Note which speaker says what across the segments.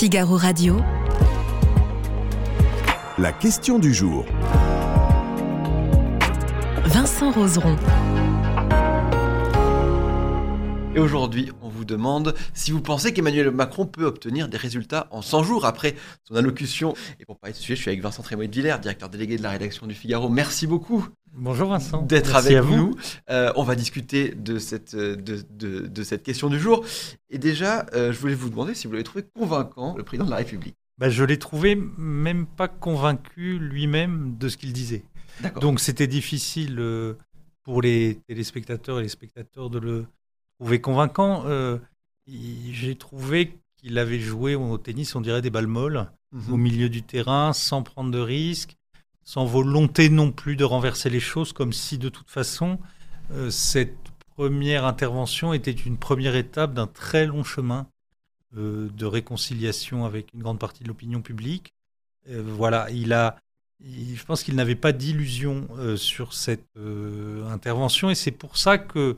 Speaker 1: Figaro Radio.
Speaker 2: La question du jour.
Speaker 1: Vincent Roseron.
Speaker 3: Et aujourd'hui, on vous demande si vous pensez qu'Emmanuel Macron peut obtenir des résultats en 100 jours après son allocution. Et pour parler de ce sujet, je suis avec Vincent Trémoy de Villers, directeur délégué de la rédaction du Figaro. Merci beaucoup.
Speaker 4: Bonjour Vincent.
Speaker 3: D'être avec nous. Euh, on va discuter de cette, de, de, de, cette question du jour. Et déjà, euh, je voulais vous demander si vous l'avez trouvé convaincant, le président de la République.
Speaker 4: Bah, je l'ai trouvé même pas convaincu lui-même de ce qu'il disait. Donc c'était difficile euh, pour les téléspectateurs et les spectateurs de le trouvé convaincant. Euh, j'ai trouvé qu'il avait joué au tennis, on dirait des balles molles, mhm. au milieu du terrain, sans prendre de risques, sans volonté non plus de renverser les choses, comme si de toute façon, euh, cette première intervention était une première étape d'un très long chemin euh, de réconciliation avec une grande partie de l'opinion publique. voilà, il a, je pense qu'il n'avait pas d'illusion sur cette intervention et c'est pour ça que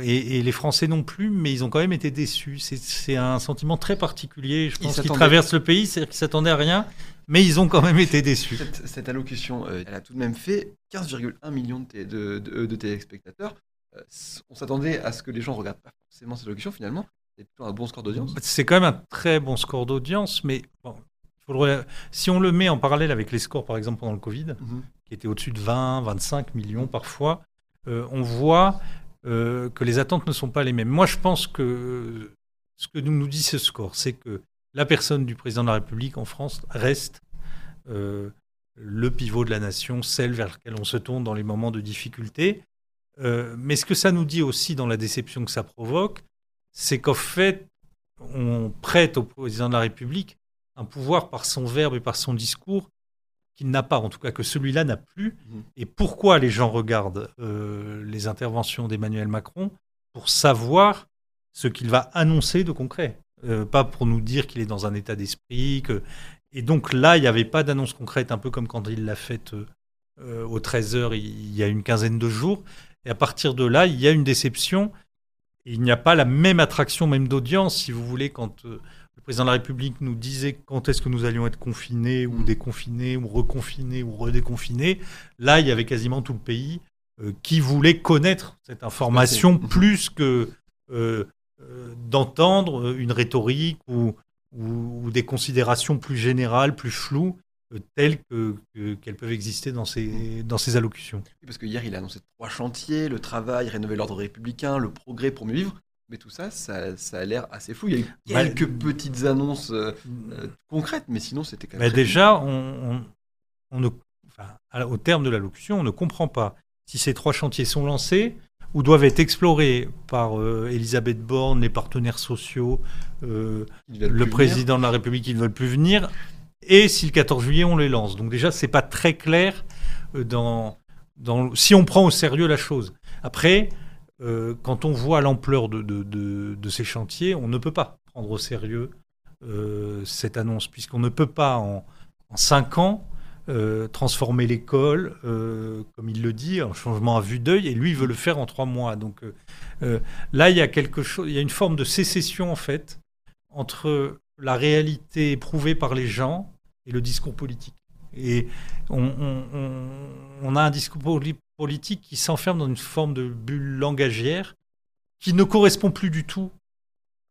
Speaker 4: et, les Français non plus, mais ils ont quand même été déçus. C'est un sentiment très particulier, je pense, qui traverse le pays, c'est-à-dire qu'ils s'attendaient à rien, mais ils ont quand même été déçus.
Speaker 3: Cette, allocution, euh, elle a tout de même fait 15,1 millions de, de, de, téléspectateurs. Euh, on s'attendait à ce que les gens ne regardent pas forcément cette allocution, finalement. C'est plutôt un bon score d'audience.
Speaker 4: C'est quand même un très bon score d'audience, mais bon, si on le met en parallèle avec les scores, par exemple, pendant le Covid, mhm. qui étaient au-dessus de 20, 25 millions parfois, euh, on voit euh, que les attentes ne sont pas les mêmes. Moi, je pense que ce que nous, nous dit ce score, c'est que la personne du président de la République en France reste euh, le pivot de la nation, celle vers laquelle on se tourne dans les moments de difficulté. Euh, mais ce que ça nous dit aussi dans la déception que ça provoque, c'est qu'en fait, on prête au président de la République un pouvoir par son verbe et par son discours qu'il n'a pas, en tout cas que celui-là n'a plus. Mhm. Et pourquoi les gens regardent euh, les interventions d'Emmanuel Macron Pour savoir ce qu'il va annoncer de concret? Euh, pas pour nous dire qu'il est dans un état d'esprit. Que... Et donc là, il n'y avait pas d'annonce concrète, un peu comme quand il l'a faite euh, aux 13h il y a une quinzaine de jours. Et à partir de là, il y a une déception. il n'y a pas la même attraction, même d'audience, si vous voulez, quand le président de la République nous disait quand est-ce que nous allions être confinés ou mm. déconfinés ou reconfinés ou redéconfinés. Là, il y avait quasiment tout le pays euh, qui voulait connaître cette information plus que euh, euh, d'entendre une rhétorique ou, ou, des considérations plus générales, plus floues, telles qu'elles peuvent exister dans ces, dans ces allocutions.
Speaker 3: parce que hier, il a annoncé trois chantiers, le travail, rénover l'ordre républicain, le progrès pour mieux vivre. Mais tout ça, ça, a l'air assez fou. Il y a eu quelques petites annonces euh, euh, concrètes, mais sinon, c'était quand même.
Speaker 4: déjà, on, ne, au terme de l'allocution, on ne comprend pas si ces trois chantiers sont lancés ou doivent être explorés par euh, Elisabeth Borne, les partenaires sociaux, le président de la République qui ne veulent plus venir, et si le 14 juillet on les lance. Donc déjà, c'est pas très clair dans, dans, si on prend au sérieux la chose. Après, euh, quand on voit l'ampleur de, ces chantiers, on ne peut pas prendre au sérieux euh, cette annonce, puisqu'on ne peut pas en, cinq ans euh, transformer l'école, comme il le dit, en changement à vue d'œil, et lui veut le faire en trois mois. Donc là, il y a quelque chose, il y a une forme de sécession en fait entre la réalité éprouvée par les gens et le discours politique. Et on, a un discours politique qui s'enferme dans une forme de bulle langagière qui ne correspond plus du tout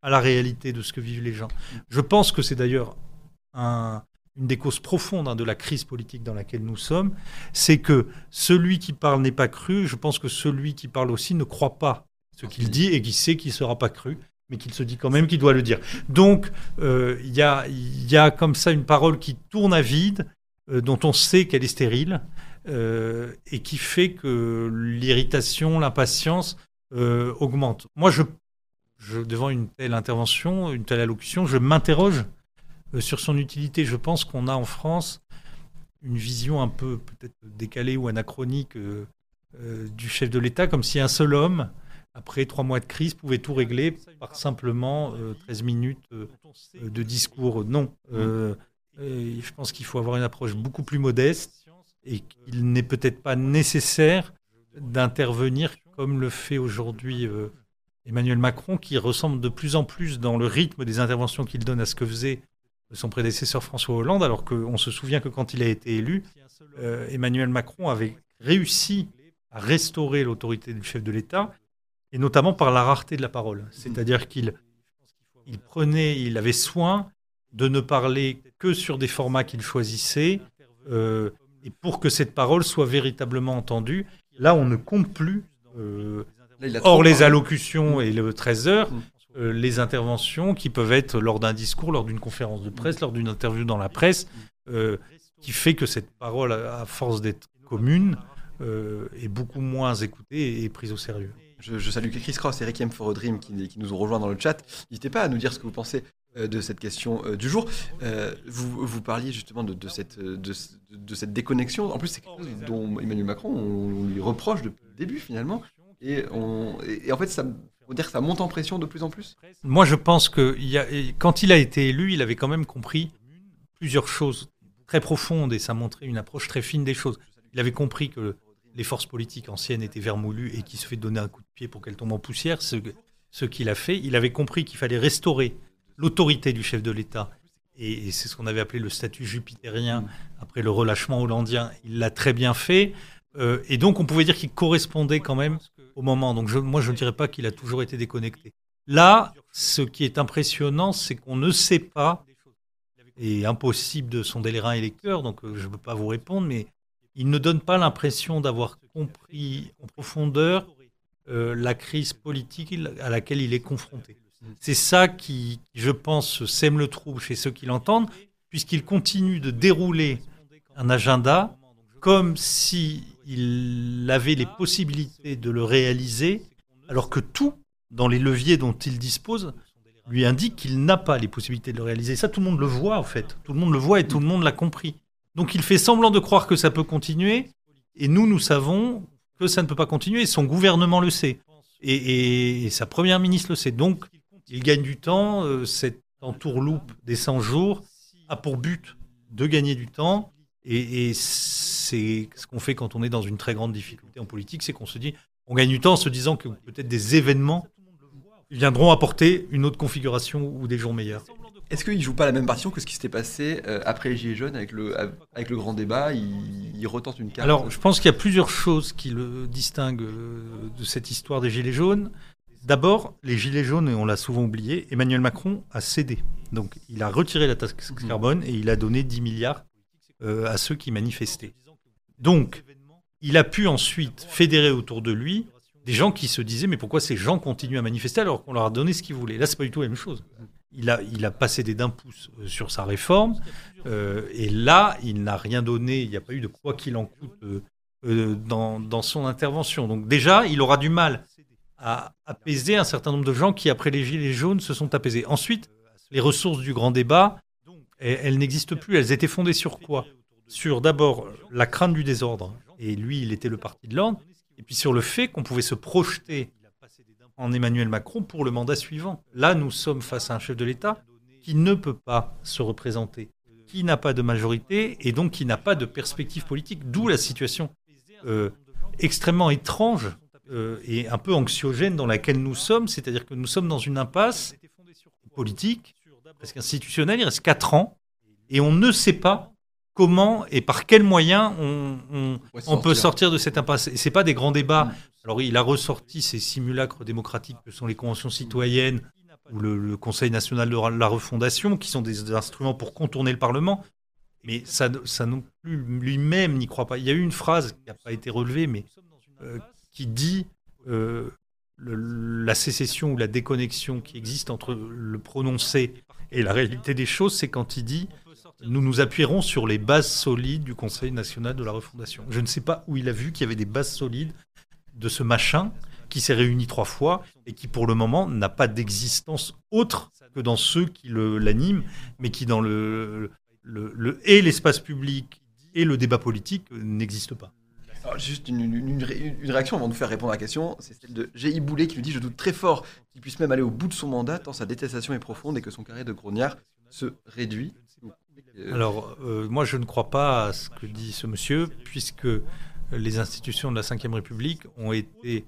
Speaker 4: à la réalité de ce que vivent les gens. Je pense que c'est d'ailleurs une des causes profondes hein, de la crise politique dans laquelle nous sommes, c'est que celui qui parle n'est pas cru, je pense que celui qui parle aussi ne croit pas ce qu'il dit et qui sait qu'il ne sera pas cru mais qu'il se dit quand même qu'il doit le dire. Donc, euh, il y, a, y, a, comme ça une parole qui tourne à vide, dont on sait qu'elle est stérile euh, et qui fait que l'irritation, l'impatience euh, augmentent. Moi, je, devant une telle intervention, une telle allocution, je m'interroge sur son utilité. Je pense qu'on a en France une vision un peu peut-être décalée ou anachronique du chef de l'État, comme si un seul homme, après trois mois de crise, pouvait tout régler par simplement 13 minutes de discours. Non je pense qu'il faut avoir une approche beaucoup plus modeste et qu'il n'est peut-être pas nécessaire d'intervenir comme le fait aujourd'hui euh, Emmanuel Macron, qui ressemble de plus en plus dans le rythme des interventions qu'il donne à ce que faisait son prédécesseur François Hollande, alors qu'on se souvient que quand il a été élu, euh, Emmanuel Macron avait réussi à restaurer l'autorité du chef de l'État, et notamment par la rareté de la parole. C'est-à-dire qu'il il prenait, il avait soin de ne parler que sur des formats qu'il choisissait, euh, et pour que cette parole soit véritablement entendue. Là, on ne compte plus, euh, hors les allocutions et le 13 heures, mm. euh, les interventions qui peuvent être lors d'un discours, lors d'une conférence de presse, lors d'une interview dans la presse, qui fait que cette parole, à force d'être commune, est beaucoup moins écoutée et prise au sérieux.
Speaker 3: Je, salue Chris Cross et Requiem for a Dream qui, qui, nous ont rejoints dans le chat. N'hésitez pas à nous dire ce que vous pensez euh, de cette question euh, du jour. Euh, vous, vous, parliez justement de, cette, de, cette déconnexion. En plus, c'est quelque chose dont Emmanuel Macron, on, lui reproche depuis le début finalement. Et, en fait, ça, on ça monte en pression de plus en plus
Speaker 4: Moi, je pense que quand il a été élu, il avait quand même compris plusieurs choses très profondes et ça montrait une approche très fine des choses. Il avait compris que les forces politiques anciennes étaient vermoulues et qu'il se fait donner un coup de pied pour qu'elles tombent en poussière, ce qu'il a fait. Il avait compris qu'il fallait restaurer l'autorité du chef de l'État. Et, c'est ce qu'on avait appelé le statut jupitérien après le relâchement hollandien. Il l'a très bien fait. Euh, et donc, on pouvait dire qu'il correspondait quand même au moment. Donc, moi, je ne dirais pas qu'il a toujours été déconnecté. Là, ce qui est impressionnant, c'est qu'on ne sait pas, et impossible de sonder les reins et les cœurs, donc euh, je ne peux pas vous répondre, mais il ne donne pas l'impression d'avoir compris en profondeur euh, la crise politique à laquelle il est confronté. C'est ça qui, je pense, sème le trouble chez ceux qui l'entendent, puisqu'il continue de dérouler un agenda comme s'il avait les possibilités de le réaliser, alors que tout, dans les leviers dont il dispose, lui indique qu'il n'a pas les possibilités de le réaliser. Ça, tout le monde le voit, en fait. Tout le monde le voit et tout le monde l'a compris. Donc il fait semblant de croire que ça peut continuer, et nous, nous savons que ça ne peut pas continuer, son gouvernement le sait. Et, sa première ministre le sait. Il gagne du temps. Euh, cette entourloupe des 100 jours a pour but de gagner du temps. Et, c'est ce qu'on fait quand on est dans une très grande difficulté en politique, c'est qu'on se dit, on gagne du temps en se disant que peut-être des événements viendront apporter une autre configuration ou des jours meilleurs.
Speaker 3: Est-ce qu'il ne joue pas la même partition que ce qui s'était passé euh, après les Gilets jaunes avec le, avec le grand débat? Il, retente une carte
Speaker 4: Alors, je pense qu'il y a plusieurs choses qui le distinguent euh, de cette histoire des Gilets jaunes. D'abord, les Gilets jaunes, et on l'a souvent oublié, Emmanuel Macron a cédé. Donc, il a retiré la taxe mhm. carbone et il a donné 10 milliards euh, à ceux qui manifestaient. Donc, il a pu ensuite fédérer autour de lui des gens qui se disaient mais pourquoi ces gens continuent à manifester alors qu'on leur a donné ce qu'ils voulaient? Là, c'est pas du tout la même chose. Il a, il a pas cédé d'un pouce euh, sur sa réforme euh, et là, il n'a rien donné. Il n'y a pas eu de quoi qu'il en coûte dans, dans son intervention. Donc déjà, il aura du mal a apaisé un certain nombre de gens qui, après les Gilets jaunes, se sont apaisés. Ensuite, les ressources du grand débat, elles, n'existent plus. Elles étaient fondées sur quoi? Sur d'abord la crainte du désordre, et lui, il était le parti de l'ordre, et puis sur le fait qu'on pouvait se projeter en Emmanuel Macron pour le mandat suivant. Là, nous sommes face à un chef de l'État qui ne peut pas se représenter, qui n'a pas de majorité et donc qui n'a pas de perspective politique, d'où la situation euh, extrêmement étrange euh, et un peu anxiogène dans laquelle nous sommes, c'est-à-dire que nous sommes dans une impasse politique, parce qu'institutionnelle, il reste 4 ans, et on ne sait pas comment et par quels moyens on, on, peut sortir de cette impasse. Et ce pas des grands débats. Mm. Alors il a ressorti ces simulacres démocratiques que sont les conventions citoyennes ou le, Conseil national de la refondation, qui sont des instruments pour contourner le Parlement. Mais ça, ça non plus lui-même n'y croit pas. Il y a eu une phrase qui n'a pas été relevée, mais euh, qui dit euh, la sécession ou la déconnexion qui existe entre le prononcé et la réalité des choses, c'est quand il dit nous nous appuierons sur les bases solides du Conseil national de la refondation. Je ne sais pas où il a vu qu'il y avait des bases solides de ce machin qui s'est réuni trois fois et qui pour le moment n'a pas d'existence autre que dans ceux qui l'animent, mais qui dans le, le, le et l'espace public et le débat politique n'existe pas
Speaker 3: juste une, réaction avant de faire répondre à la question, c'est celle de G.I. Boulet qui lui dit Je doute très fort qu'il puisse même aller au bout de son mandat, tant sa détestation est profonde et que son carré de grognard se réduit.
Speaker 4: Euh, Alors, euh, moi, je ne crois pas à ce que dit ce monsieur, puisque les institutions de la Ve République ont été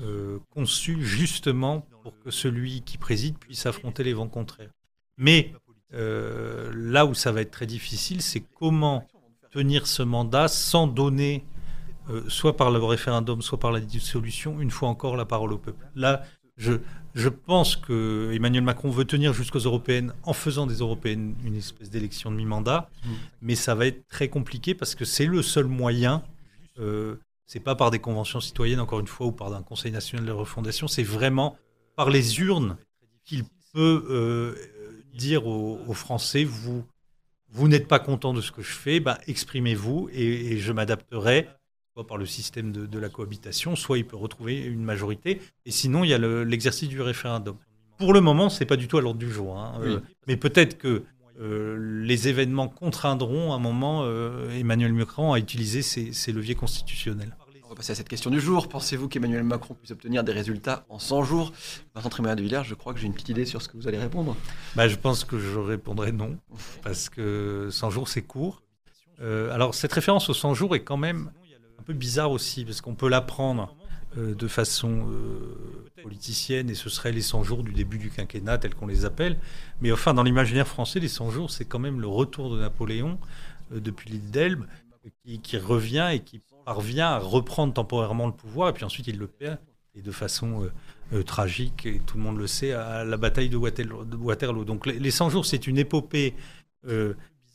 Speaker 4: euh, conçues justement pour que celui qui préside puisse affronter les vents contraires. Mais là où ça va être très difficile, c'est comment tenir ce mandat sans donner, euh, soit par le référendum, soit par la dissolution, une fois encore la parole au peuple. Là, je, je pense que Emmanuel Macron veut tenir jusqu'aux européennes en faisant des européennes une espèce d'élection de mi-mandat, mais ça va être très compliqué parce que c'est le seul moyen. Euh, c'est pas par des conventions citoyennes, encore une fois, ou par un Conseil national de refondation, c'est vraiment par les urnes qu'il peut euh, dire aux, Français vous, vous n'êtes pas content de ce que je fais, ben, exprimez-vous et je m'adapterai, soit par le système de, de la cohabitation, soit il peut retrouver une majorité, et sinon il y a le- l'exercice du référendum. Pour le moment, c'est pas du tout à l'ordre du jour, hein,
Speaker 3: Oui.
Speaker 4: euh, mais peut-être que euh, les événements contraindront à un moment euh, Emmanuel Macron à utiliser ses, ses leviers constitutionnels.
Speaker 3: On va passer à cette question du jour. Pensez-vous qu'Emmanuel Macron puisse obtenir des résultats en 100 jours? Vincent Trémoyen de Villers, je crois que j'ai une petite idée sur ce que vous allez répondre.
Speaker 4: Bah, je pense que je répondrai non, parce que 100 jours, c'est court. Euh, alors, cette référence aux 100 jours est quand même peu bizarre aussi, parce qu'on peut la prendre euh, de façon euh, politicienne, et ce serait les 100 jours du début du quinquennat, tels qu'on les appelle. Mais enfin, dans l'imaginaire français, les 100 jours, c'est quand même le retour de Napoléon euh, depuis l'île d'Elbe, qui, revient et qui parvient à reprendre temporairement le pouvoir, et puis ensuite il le perd, et de façon tragique, et tout le monde le sait, à la bataille de Waterloo. Donc les, les 100 jours, c'est une épopée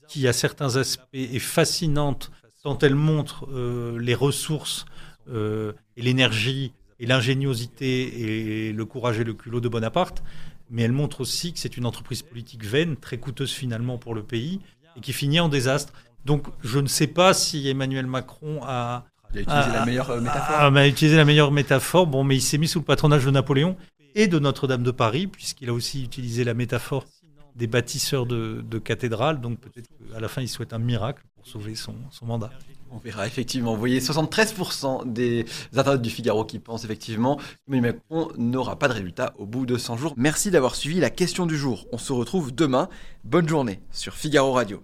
Speaker 4: qui, à certains aspects, est fascinante, tant elle montre euh, les ressources euh, et l'énergie et l'ingéniosité et le courage et le culot de Bonaparte, mais elle montre aussi que c'est une entreprise politique vaine, très coûteuse finalement pour le pays, et qui finit en désastre. Donc je ne sais pas si Emmanuel Macron a,
Speaker 3: Il a utilisé la meilleure euh, métaphore.
Speaker 4: ah, bah, utilisé la meilleure métaphore. Bon, mais il s'est mis sous le patronage de Napoléon et de Notre-Dame de Paris, puisqu'il a aussi utilisé la métaphore des bâtisseurs de, cathédrales. Donc peut-être qu'à la fin, il souhaite un miracle pour sauver son, mandat.
Speaker 3: On verra effectivement. Vous voyez, 73% des internautes du Figaro qui pensent effectivement qu'Emmanuel Macron n'aura pas de résultat au bout de 100 jours. Merci d'avoir suivi la question du jour. On se retrouve demain. Bonne journée sur Figaro Radio.